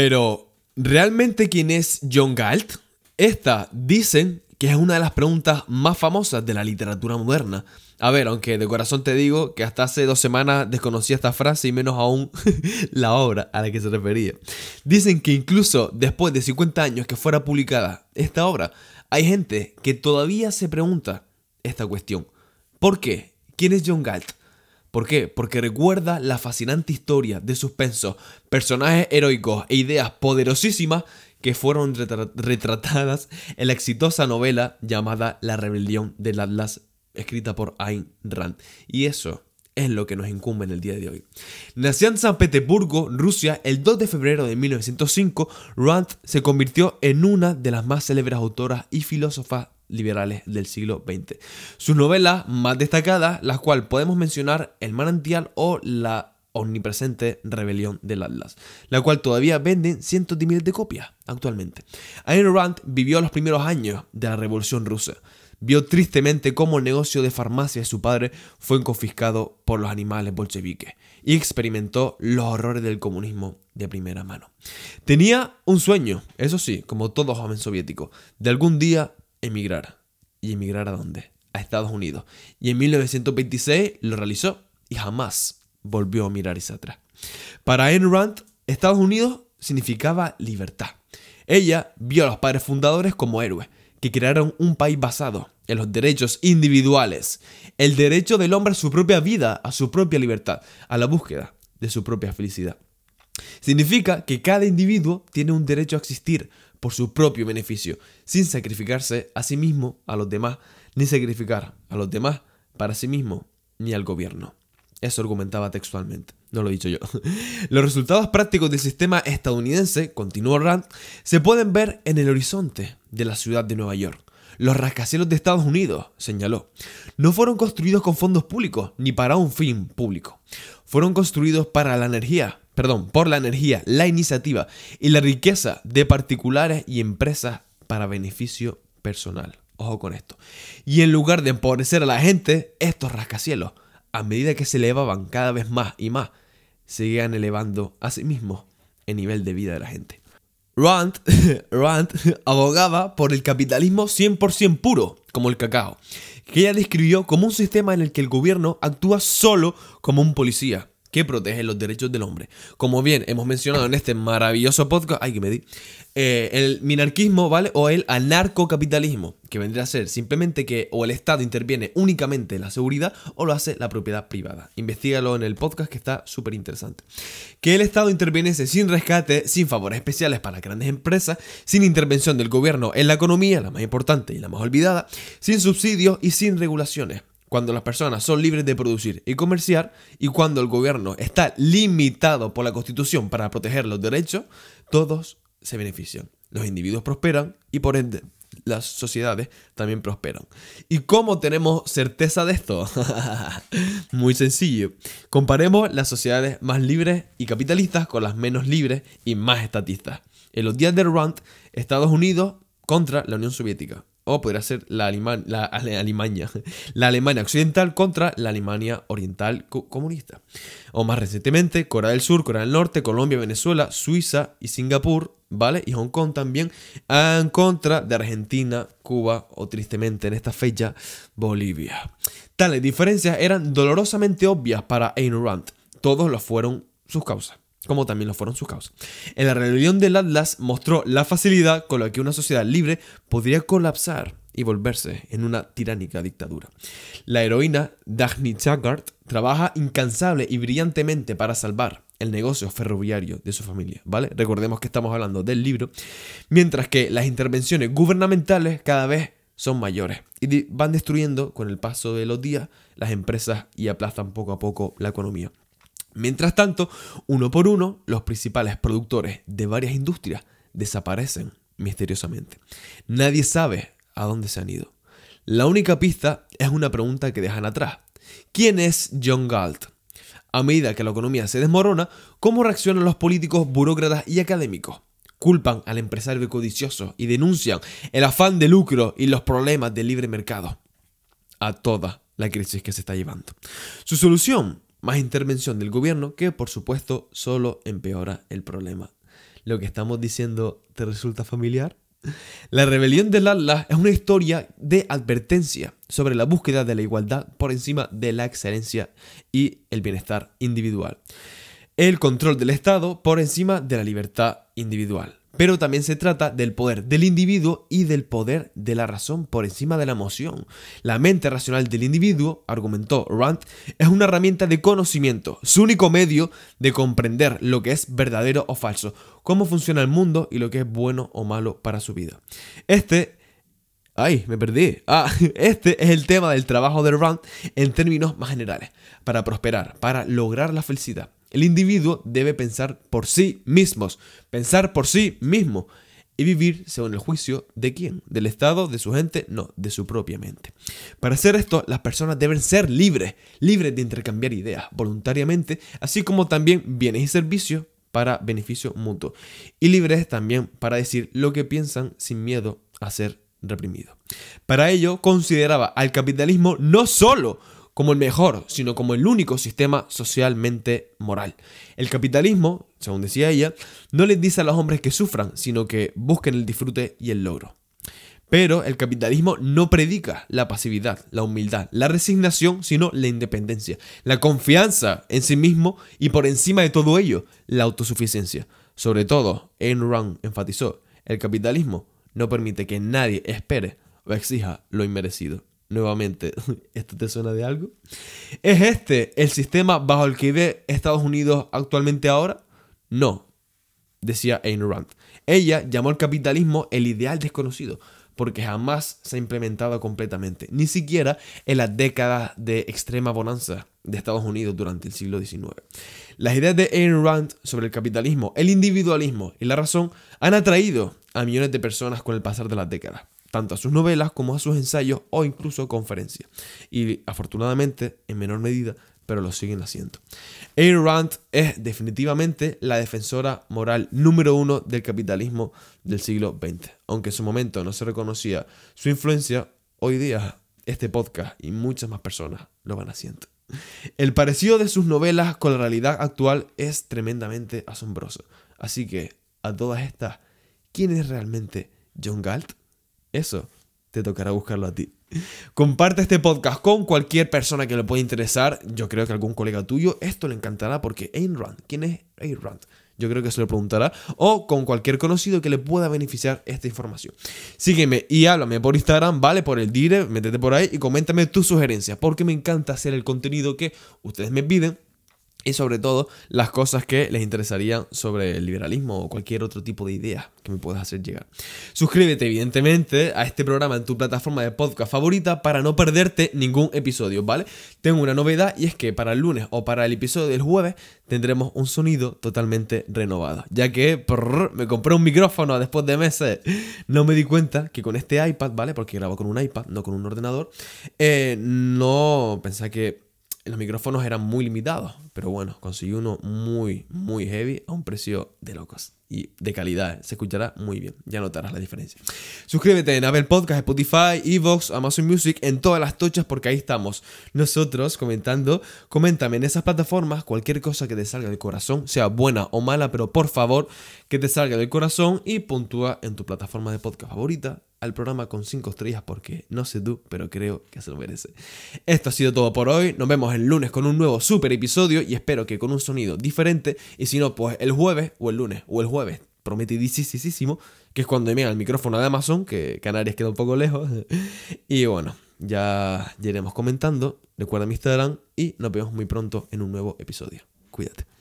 Pero, ¿realmente quién es John Galt? Esta, dicen, que es una de las preguntas más famosas de la literatura moderna. A ver, aunque de corazón te digo que hasta hace dos semanas desconocía esta frase y menos aún la obra a la que se refería. Dicen que incluso después de 50 años que fuera publicada esta obra, hay gente que todavía se pregunta esta cuestión. ¿Por qué? ¿Quién es John Galt? ¿Por qué? Porque recuerda la fascinante historia de suspenso, personajes heroicos e ideas poderosísimas que fueron retratadas en la exitosa novela llamada La rebelión del Atlas, escrita por Ayn Rand. Y eso es lo que nos incumbe en el día de hoy. Nació en San Petersburgo, Rusia, el 2 de febrero de 1905, Rand se convirtió en una de las más célebres autoras y filósofas liberales del siglo XX. Sus novelas más destacadas, las cuales podemos mencionar El manantial o La omnipresente rebelión del Atlas, la cual todavía venden cientos de miles de copias actualmente. Ayn Rand vivió los primeros años de la Revolución Rusa. Vio tristemente cómo el negocio de farmacia de su padre fue confiscado por los animales bolcheviques y experimentó los horrores del comunismo de primera mano. Tenía un sueño, eso sí, como todo joven soviético, de algún día emigrar. ¿Y emigrar a dónde? A Estados Unidos. Y en 1926 lo realizó y jamás volvió a mirar hacia atrás. Para Ayn Rand, Estados Unidos significaba libertad. Ella vio a los padres fundadores como héroes, que crearon un país basado en los derechos individuales, el derecho del hombre a su propia vida, a su propia libertad, a la búsqueda de su propia felicidad. Significa que cada individuo tiene un derecho a existir por su propio beneficio, sin sacrificarse a sí mismo, a los demás, ni sacrificar a los demás para sí mismo, ni al gobierno. Eso argumentaba textualmente, no lo he dicho yo. Los resultados prácticos del sistema estadounidense, continuó Rand, se pueden ver en el horizonte de la ciudad de Nueva York. Los rascacielos de Estados Unidos, señaló, no fueron construidos con fondos públicos ni para un fin público. Fueron construidos para la energía, perdón, por la energía, la iniciativa y la riqueza de particulares y empresas para beneficio personal. Ojo con esto. Y en lugar de empobrecer a la gente, estos rascacielos a medida que se elevaban cada vez más y más, seguían elevando a sí mismos el nivel de vida de la gente. Rand, Rand abogaba por el capitalismo 100% puro, como el cacao, que ella describió como un sistema en el que el gobierno actúa solo como un policía que protege los derechos del hombre. Como bien hemos mencionado en este maravilloso podcast, ay que me eh, el minarquismo, ¿vale? O el anarcocapitalismo, que vendría a ser simplemente que o el Estado interviene únicamente en la seguridad o lo hace la propiedad privada. Investígalo en el podcast que está súper interesante. Que el Estado interviene sin rescate, sin favores especiales para grandes empresas, sin intervención del gobierno en la economía, la más importante y la más olvidada, sin subsidios y sin regulaciones cuando las personas son libres de producir y comerciar y cuando el gobierno está limitado por la Constitución para proteger los derechos, todos se benefician. Los individuos prosperan y por ende las sociedades también prosperan. ¿Y cómo tenemos certeza de esto? Muy sencillo. Comparemos las sociedades más libres y capitalistas con las menos libres y más estatistas. En los días de Rand, Estados Unidos contra la Unión Soviética o podría ser la, la, Alemania, la Alemania occidental contra la Alemania oriental comunista. O más recientemente, Corea del Sur, Corea del Norte, Colombia, Venezuela, Suiza y Singapur, ¿vale? Y Hong Kong también, en contra de Argentina, Cuba o tristemente en esta fecha, Bolivia. Tales diferencias eran dolorosamente obvias para Ayn Rand. Todos lo fueron sus causas como también lo fueron sus causas. En la rebelión del Atlas mostró la facilidad con la que una sociedad libre podría colapsar y volverse en una tiránica dictadura. La heroína Daphne Taggart trabaja incansable y brillantemente para salvar el negocio ferroviario de su familia, ¿vale? Recordemos que estamos hablando del libro, mientras que las intervenciones gubernamentales cada vez son mayores y van destruyendo con el paso de los días las empresas y aplastan poco a poco la economía. Mientras tanto, uno por uno, los principales productores de varias industrias desaparecen misteriosamente. Nadie sabe a dónde se han ido. La única pista es una pregunta que dejan atrás. ¿Quién es John Galt? A medida que la economía se desmorona, ¿cómo reaccionan los políticos, burócratas y académicos? Culpan al empresario codicioso y denuncian el afán de lucro y los problemas del libre mercado a toda la crisis que se está llevando. Su solución más intervención del gobierno que por supuesto solo empeora el problema. lo que estamos diciendo te resulta familiar? La rebelión del Atlas es una historia de advertencia sobre la búsqueda de la igualdad por encima de la excelencia y el bienestar individual. El control del Estado por encima de la libertad individual. Pero también se trata del poder del individuo y del poder de la razón por encima de la emoción. La mente racional del individuo, argumentó Rand, es una herramienta de conocimiento, su único medio de comprender lo que es verdadero o falso, cómo funciona el mundo y lo que es bueno o malo para su vida. Este Ay, me perdí. Ah, este es el tema del trabajo de Rand en términos más generales. Para prosperar, para lograr la felicidad, el individuo debe pensar por sí mismos, pensar por sí mismo y vivir según el juicio de quién, del Estado, de su gente, no, de su propia mente. Para hacer esto, las personas deben ser libres, libres de intercambiar ideas voluntariamente, así como también bienes y servicios para beneficio mutuo, y libres también para decir lo que piensan sin miedo a ser reprimido. Para ello, consideraba al capitalismo no solo como el mejor, sino como el único sistema socialmente moral. El capitalismo, según decía ella, no les dice a los hombres que sufran, sino que busquen el disfrute y el logro. Pero el capitalismo no predica la pasividad, la humildad, la resignación, sino la independencia, la confianza en sí mismo y por encima de todo ello, la autosuficiencia. Sobre todo, Ayn Rand enfatizó, el capitalismo no permite que nadie espere o exija lo inmerecido. Nuevamente, ¿esto te suena de algo? ¿Es este el sistema bajo el que vive Estados Unidos actualmente ahora? No, decía Ayn Rand. Ella llamó al capitalismo el ideal desconocido, porque jamás se ha implementado completamente, ni siquiera en las décadas de extrema bonanza de Estados Unidos durante el siglo XIX. Las ideas de Ayn Rand sobre el capitalismo, el individualismo y la razón han atraído a millones de personas con el pasar de las décadas tanto a sus novelas como a sus ensayos o incluso conferencias. Y afortunadamente, en menor medida, pero lo siguen haciendo. Ayn Rand es definitivamente la defensora moral número uno del capitalismo del siglo XX. Aunque en su momento no se reconocía su influencia, hoy día este podcast y muchas más personas lo van haciendo. El parecido de sus novelas con la realidad actual es tremendamente asombroso. Así que, a todas estas, ¿quién es realmente John Galt? Eso te tocará buscarlo a ti. Comparte este podcast con cualquier persona que le pueda interesar. Yo creo que algún colega tuyo esto le encantará porque Ayn Rand, ¿quién es Ayn Rand? Yo creo que se lo preguntará. O con cualquier conocido que le pueda beneficiar esta información. Sígueme y háblame por Instagram, ¿vale? Por el dire, métete por ahí y coméntame tus sugerencias. Porque me encanta hacer el contenido que ustedes me piden y sobre todo las cosas que les interesarían sobre el liberalismo o cualquier otro tipo de idea que me puedas hacer llegar. Suscríbete evidentemente a este programa en tu plataforma de podcast favorita para no perderte ningún episodio, ¿vale? Tengo una novedad y es que para el lunes o para el episodio del jueves tendremos un sonido totalmente renovado, ya que me compré un micrófono después de meses, no me di cuenta que con este iPad, ¿vale? Porque grabo con un iPad, no con un ordenador, eh, no pensé que los micrófonos eran muy limitados, pero bueno, conseguí uno muy, muy heavy a un precio de locos y de calidad. Se escuchará muy bien, ya notarás la diferencia. Suscríbete en Apple Podcast, Spotify, Evox, Amazon Music, en todas las tochas porque ahí estamos nosotros comentando. Coméntame en esas plataformas cualquier cosa que te salga del corazón, sea buena o mala, pero por favor que te salga del corazón y puntúa en tu plataforma de podcast favorita al programa con 5 estrellas porque no sé tú, pero creo que se lo merece. Esto ha sido todo por hoy. Nos vemos el lunes con un nuevo super episodio y espero que con un sonido diferente. Y si no, pues el jueves o el lunes o el jueves. Prometidísimo, que es cuando me el micrófono de Amazon, que Canarias queda un poco lejos. y bueno, ya, ya iremos comentando. Recuerda mi Instagram y nos vemos muy pronto en un nuevo episodio. Cuídate.